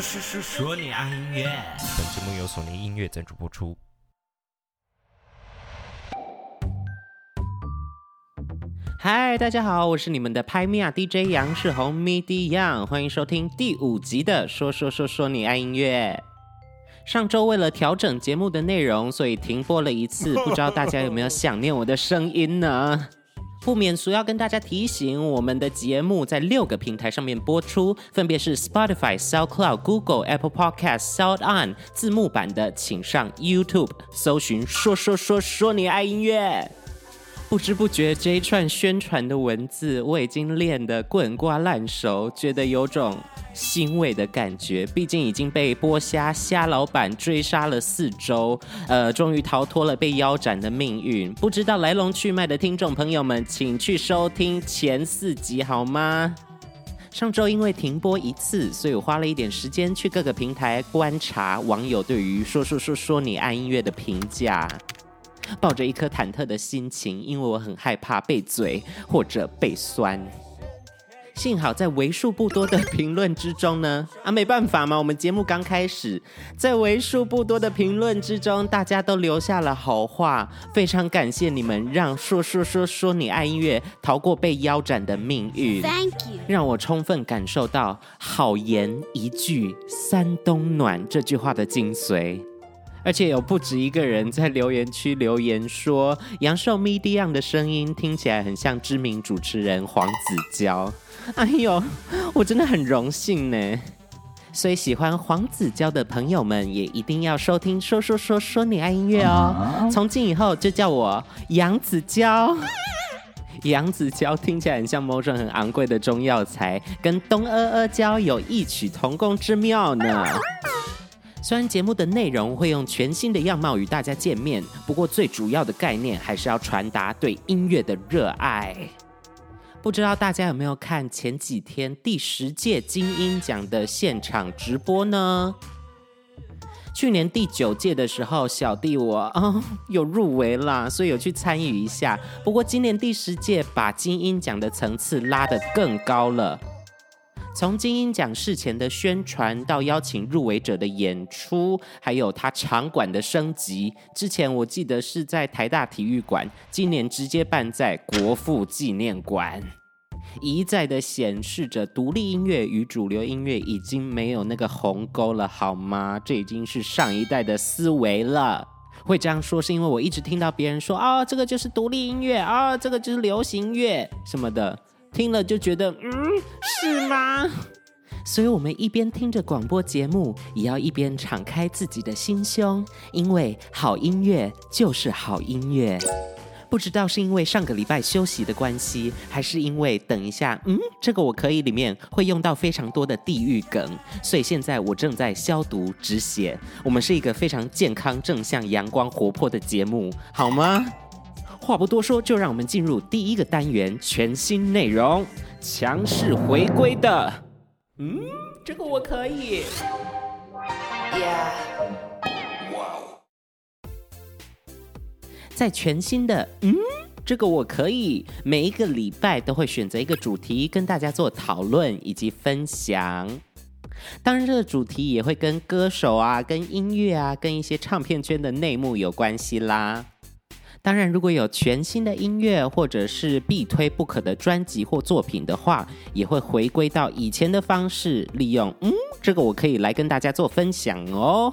说说说说你爱音乐。本节目由索尼音乐赞助播出。嗨，大家好，我是你们的拍米亚 DJ 杨世宏 MIDI Young，欢迎收听第五集的说说说说你爱音乐。上周为了调整节目的内容，所以停播了一次，不知道大家有没有想念我的声音呢？不免俗要跟大家提醒，我们的节目在六个平台上面播出，分别是 Spotify、SoundCloud、Google、Apple Podcast、SoundOn。字幕版的，请上 YouTube 搜寻“说说说说你爱音乐”。不知不觉这一串宣传的文字，我已经练得滚瓜烂熟，觉得有种欣慰的感觉。毕竟已经被剥虾虾老板追杀了四周，呃，终于逃脱了被腰斩的命运。不知道来龙去脉的听众朋友们，请去收听前四集好吗？上周因为停播一次，所以我花了一点时间去各个平台观察网友对于说说说说你爱音乐的评价。抱着一颗忐忑的心情，因为我很害怕被嘴或者被酸。幸好在为数不多的评论之中呢，啊，没办法嘛，我们节目刚开始，在为数不多的评论之中，大家都留下了好话，非常感谢你们，让说说说说你爱音乐逃过被腰斩的命运。Thank you，让我充分感受到“好言一句三冬暖”这句话的精髓。而且有不止一个人在留言区留言说，杨寿 Young 的声音听起来很像知名主持人黄子佼。哎呦，我真的很荣幸呢。所以喜欢黄子佼的朋友们也一定要收听说说说说你爱音乐哦。从今以后就叫我杨子佼。杨子佼听起来很像某种很昂贵的中药材，跟东阿阿胶有异曲同工之妙呢。虽然节目的内容会用全新的样貌与大家见面，不过最主要的概念还是要传达对音乐的热爱。不知道大家有没有看前几天第十届金音奖的现场直播呢？去年第九届的时候，小弟我哦有入围啦，所以有去参与一下。不过今年第十届把金音奖的层次拉得更高了。从金鹰奖事前的宣传到邀请入围者的演出，还有他场馆的升级。之前我记得是在台大体育馆，今年直接办在国父纪念馆，一再的显示着独立音乐与主流音乐已经没有那个鸿沟了，好吗？这已经是上一代的思维了。会这样说是因为我一直听到别人说啊、哦，这个就是独立音乐啊、哦，这个就是流行乐什么的。听了就觉得，嗯，是吗？所以，我们一边听着广播节目，也要一边敞开自己的心胸，因为好音乐就是好音乐。不知道是因为上个礼拜休息的关系，还是因为等一下，嗯，这个我可以里面会用到非常多的地域梗，所以现在我正在消毒止血。我们是一个非常健康、正向、阳光、活泼的节目，好吗？话不多说，就让我们进入第一个单元，全新内容，强势回归的。嗯，这个我可以。Yeah. 在全新的“嗯，这个我可以”，每一个礼拜都会选择一个主题跟大家做讨论以及分享。当然，这个主题也会跟歌手啊、跟音乐啊、跟一些唱片圈的内幕有关系啦。当然，如果有全新的音乐或者是必推不可的专辑或作品的话，也会回归到以前的方式，利用嗯，这个我可以来跟大家做分享哦。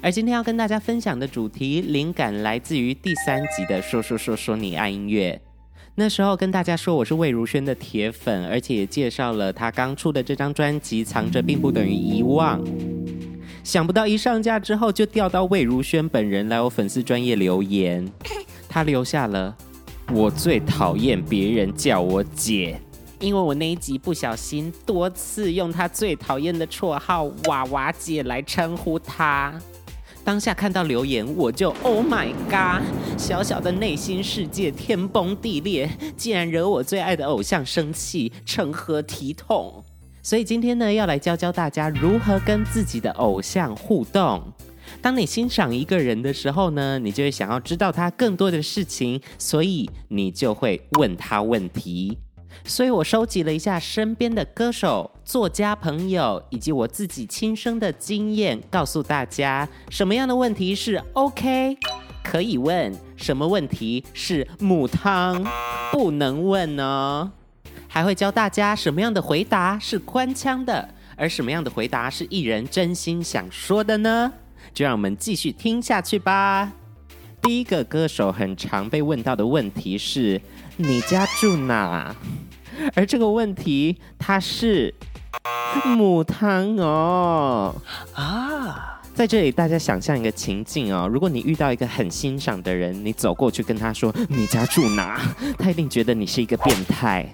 而今天要跟大家分享的主题，灵感来自于第三集的说说说说你爱音乐。那时候跟大家说我是魏如萱的铁粉，而且也介绍了她刚出的这张专辑《藏着并不等于遗忘》。想不到一上架之后就调到魏如萱本人来我粉丝专业留言，他留下了“我最讨厌别人叫我姐”，因为我那一集不小心多次用他最讨厌的绰号“娃娃姐”来称呼他。当下看到留言，我就 Oh my God，小小的内心世界天崩地裂，竟然惹我最爱的偶像生气，成何体统？所以今天呢，要来教教大家如何跟自己的偶像互动。当你欣赏一个人的时候呢，你就会想要知道他更多的事情，所以你就会问他问题。所以我收集了一下身边的歌手、作家朋友以及我自己亲身的经验，告诉大家什么样的问题是 OK 可以问，什么问题是母汤不能问呢？还会教大家什么样的回答是官腔的，而什么样的回答是艺人真心想说的呢？就让我们继续听下去吧。第一个歌手很常被问到的问题是：你家住哪？而这个问题，它是母汤哦啊！在这里，大家想象一个情境哦，如果你遇到一个很欣赏的人，你走过去跟他说你家住哪，他一定觉得你是一个变态。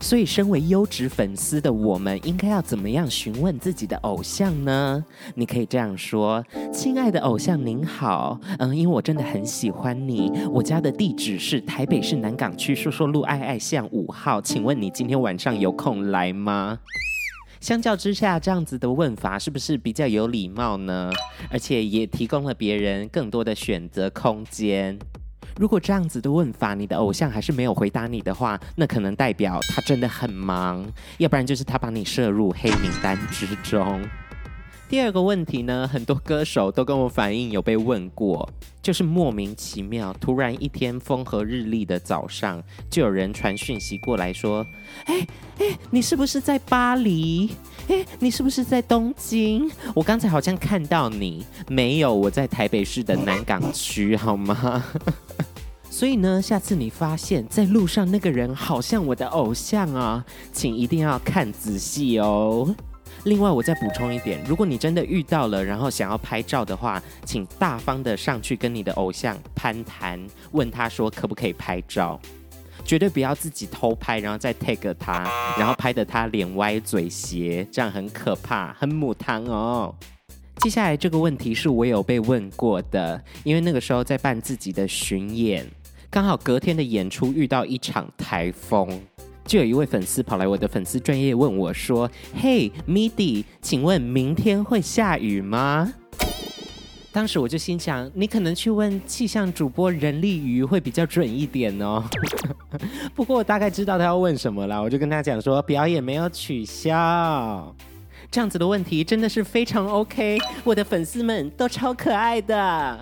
所以，身为优质粉丝的我们，应该要怎么样询问自己的偶像呢？你可以这样说：“亲爱的偶像，您好，嗯，因为我真的很喜欢你，我家的地址是台北市南港区说说路爱爱巷五号，请问你今天晚上有空来吗？”相较之下，这样子的问法是不是比较有礼貌呢？而且也提供了别人更多的选择空间。如果这样子的问法，你的偶像还是没有回答你的话，那可能代表他真的很忙，要不然就是他把你设入黑名单之中。第二个问题呢，很多歌手都跟我反映有被问过，就是莫名其妙，突然一天风和日丽的早上，就有人传讯息过来说：“哎哎，你是不是在巴黎？哎，你是不是在东京？我刚才好像看到你，没有，我在台北市的南港区，好吗？”所以呢，下次你发现在路上那个人好像我的偶像啊，请一定要看仔细哦。另外，我再补充一点，如果你真的遇到了，然后想要拍照的话，请大方的上去跟你的偶像攀谈，问他说可不可以拍照，绝对不要自己偷拍，然后再 tag 他，然后拍得他脸歪嘴斜，这样很可怕，很母汤哦。接下来这个问题是我有被问过的，因为那个时候在办自己的巡演，刚好隔天的演出遇到一场台风。就有一位粉丝跑来我的粉丝专业问我说：“嘿，Midi，请问明天会下雨吗？”当时我就心想，你可能去问气象主播人力鱼会比较准一点哦。不过我大概知道他要问什么了，我就跟他讲说表演没有取消，这样子的问题真的是非常 OK，我的粉丝们都超可爱的。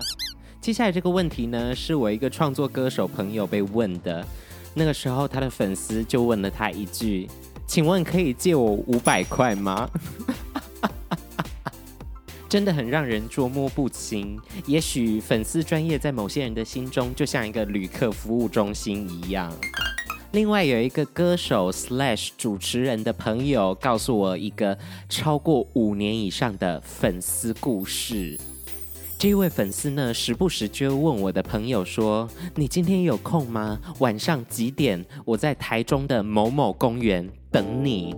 接下来这个问题呢，是我一个创作歌手朋友被问的。那个时候，他的粉丝就问了他一句：“请问可以借我五百块吗？” 真的很让人捉摸不清。也许粉丝专业在某些人的心中就像一个旅客服务中心一样。另外，有一个歌手 slash 主持人的朋友告诉我一个超过五年以上的粉丝故事。这一位粉丝呢，时不时就问我的朋友说：“你今天有空吗？晚上几点？我在台中的某某公园等你。”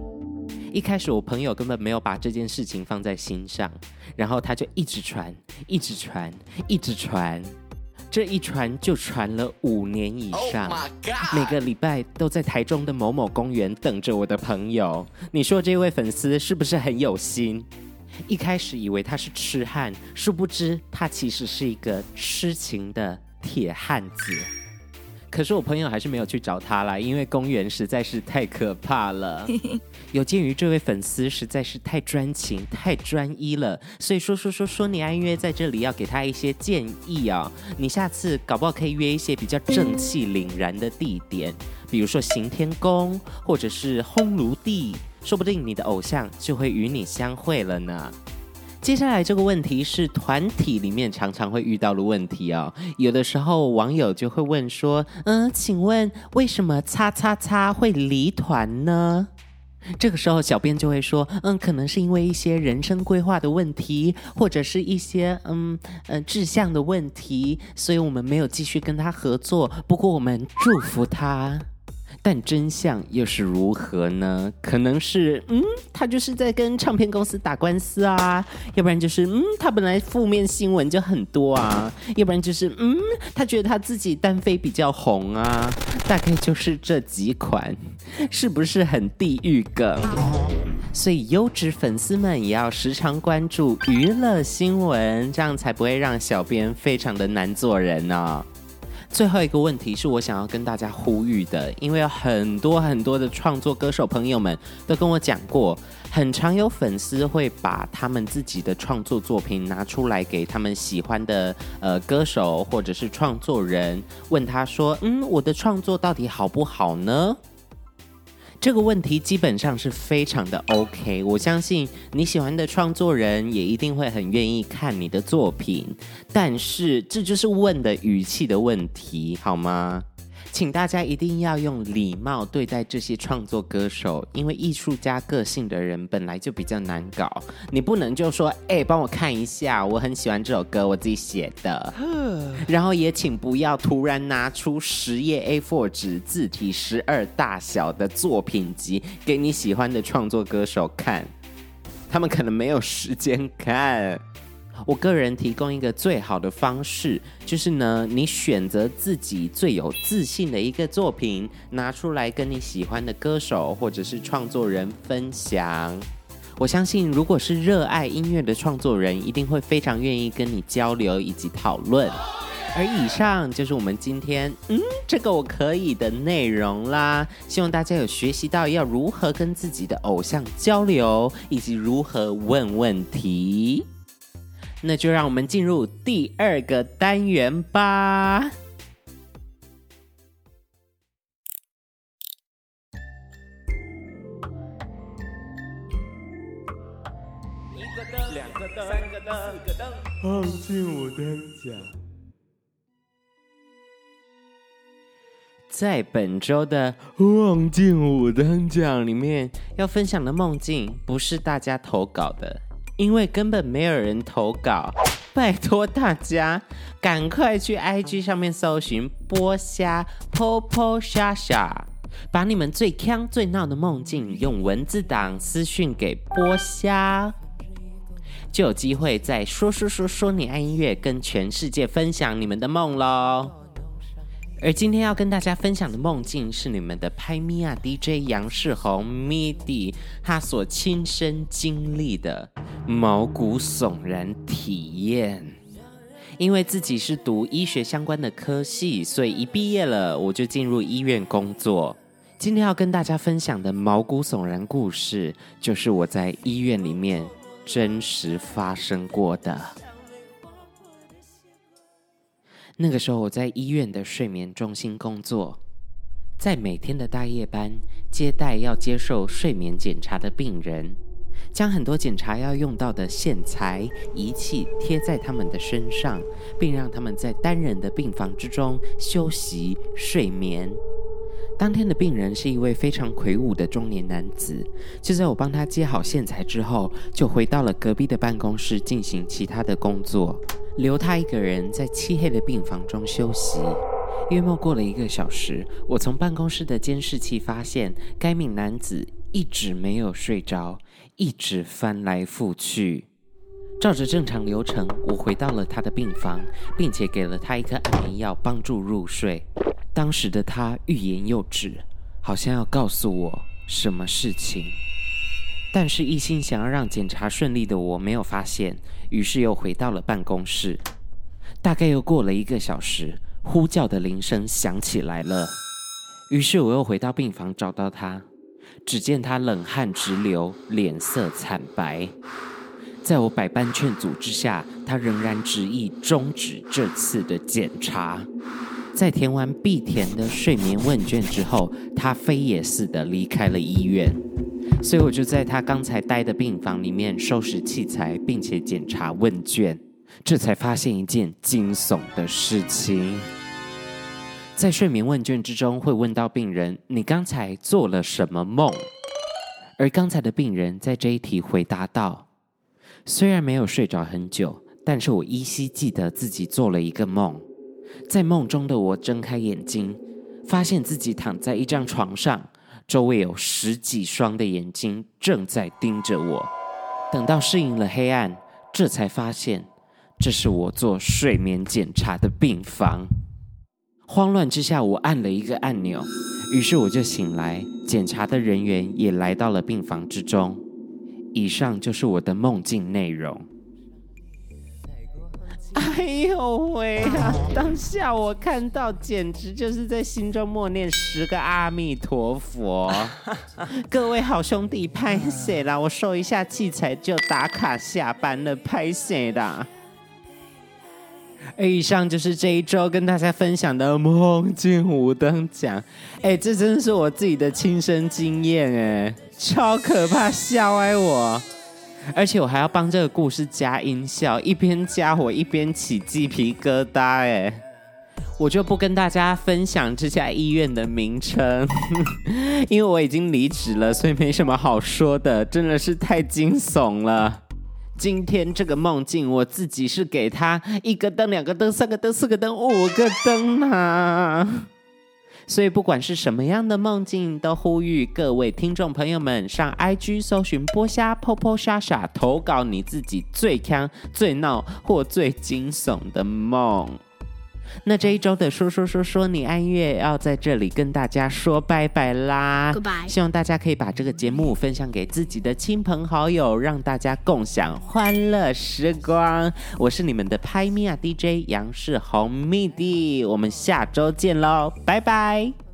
一开始我朋友根本没有把这件事情放在心上，然后他就一直传，一直传，一直传，这一传就传了五年以上。Oh 每个礼拜都在台中的某某公园等着我的朋友。你说这位粉丝是不是很有心？一开始以为他是痴汉，殊不知他其实是一个痴情的铁汉子。可是我朋友还是没有去找他啦，因为公园实在是太可怕了。有鉴于这位粉丝实在是太专情、太专一了，所以说说说说你爱约在这里要给他一些建议啊、哦。你下次搞不好可以约一些比较正气凛然的地点，比如说行天宫，或者是烘炉地。说不定你的偶像就会与你相会了呢。接下来这个问题是团体里面常常会遇到的问题哦。有的时候网友就会问说：“嗯，请问为什么叉叉叉会离团呢？”这个时候小编就会说：“嗯，可能是因为一些人生规划的问题，或者是一些嗯嗯志向的问题，所以我们没有继续跟他合作。不过我们祝福他。”但真相又是如何呢？可能是，嗯，他就是在跟唱片公司打官司啊，要不然就是，嗯，他本来负面新闻就很多啊，要不然就是，嗯，他觉得他自己单飞比较红啊，大概就是这几款，是不是很地狱梗？所以优质粉丝们也要时常关注娱乐新闻，这样才不会让小编非常的难做人呢、最后一个问题是我想要跟大家呼吁的，因为有很多很多的创作歌手朋友们都跟我讲过，很常有粉丝会把他们自己的创作作品拿出来给他们喜欢的呃歌手或者是创作人，问他说：“嗯，我的创作到底好不好呢？”这个问题基本上是非常的 OK，我相信你喜欢的创作人也一定会很愿意看你的作品，但是这就是问的语气的问题，好吗？请大家一定要用礼貌对待这些创作歌手，因为艺术家个性的人本来就比较难搞。你不能就说：“哎，帮我看一下，我很喜欢这首歌，我自己写的。”然后也请不要突然拿出十页 A4 纸、字体十二大小的作品集给你喜欢的创作歌手看，他们可能没有时间看。我个人提供一个最好的方式，就是呢，你选择自己最有自信的一个作品，拿出来跟你喜欢的歌手或者是创作人分享。我相信，如果是热爱音乐的创作人，一定会非常愿意跟你交流以及讨论。而以上就是我们今天，嗯，这个我可以的内容啦。希望大家有学习到要如何跟自己的偶像交流，以及如何问问题。那就让我们进入第二个单元吧。一个灯，两个灯，三个灯，四个灯，忘记我灯奖。在本周的《忘记我灯奖》里面，要分享的梦境不是大家投稿的。因为根本没有人投稿，拜托大家赶快去 IG 上面搜寻剥虾 Popo 虾虾，把你们最锵最闹的梦境用文字档私讯给剥虾，就有机会在说说说说你爱音乐跟全世界分享你们的梦喽。而今天要跟大家分享的梦境是你们的拍咪呀 DJ 杨世宏 MIDI 他所亲身经历的毛骨悚然体验。因为自己是读医学相关的科系，所以一毕业了我就进入医院工作。今天要跟大家分享的毛骨悚然故事，就是我在医院里面真实发生过的。那个时候我在医院的睡眠中心工作，在每天的大夜班接待要接受睡眠检查的病人，将很多检查要用到的线材仪器贴在他们的身上，并让他们在单人的病房之中休息睡眠。当天的病人是一位非常魁梧的中年男子，就在我帮他接好线材之后，就回到了隔壁的办公室进行其他的工作。留他一个人在漆黑的病房中休息。约莫过了一个小时，我从办公室的监视器发现，该名男子一直没有睡着，一直翻来覆去。照着正常流程，我回到了他的病房，并且给了他一颗安眠药，帮助入睡。当时的他欲言又止，好像要告诉我什么事情。但是，一心想要让检查顺利的我没有发现，于是又回到了办公室。大概又过了一个小时，呼叫的铃声响起来了。于是我又回到病房找到他，只见他冷汗直流，脸色惨白。在我百般劝阻之下，他仍然执意终止这次的检查。在填完必填的睡眠问卷之后，他飞也似的离开了医院。所以我就在他刚才待的病房里面收拾器材，并且检查问卷，这才发现一件惊悚的事情。在睡眠问卷之中会问到病人：“你刚才做了什么梦？”而刚才的病人在这一题回答道：“虽然没有睡着很久，但是我依稀记得自己做了一个梦。在梦中的我睁开眼睛，发现自己躺在一张床上。”周围有十几双的眼睛正在盯着我。等到适应了黑暗，这才发现这是我做睡眠检查的病房。慌乱之下，我按了一个按钮，于是我就醒来。检查的人员也来到了病房之中。以上就是我的梦境内容。哎呦喂啊！当下我看到，简直就是在心中默念十个阿弥陀佛。各位好兄弟，拍谁啦！我收一下器材就打卡下班了，拍谢啦！以上就是这一周跟大家分享的梦境五等奖。哎，这真的是我自己的亲身经验，哎，超可怕，吓歪我！而且我还要帮这个故事加音效，一边加我一边起鸡皮疙瘩，哎，我就不跟大家分享这家医院的名称，因为我已经离职了，所以没什么好说的，真的是太惊悚了。今天这个梦境，我自己是给他一个灯、两个灯、三个灯、四个灯、五个灯啊！所以不管是什么样的梦境，都呼吁各位听众朋友们上 IG 搜寻“波虾泡泡莎莎”，投稿你自己最坑、最闹或最惊悚的梦。那这一周的说说说说你爱音乐要在这里跟大家说拜拜啦，Goodbye。希望大家可以把这个节目分享给自己的亲朋好友，让大家共享欢乐时光。我是你们的拍米亚 DJ 杨世宏 MIDI，我们下周见喽，拜拜。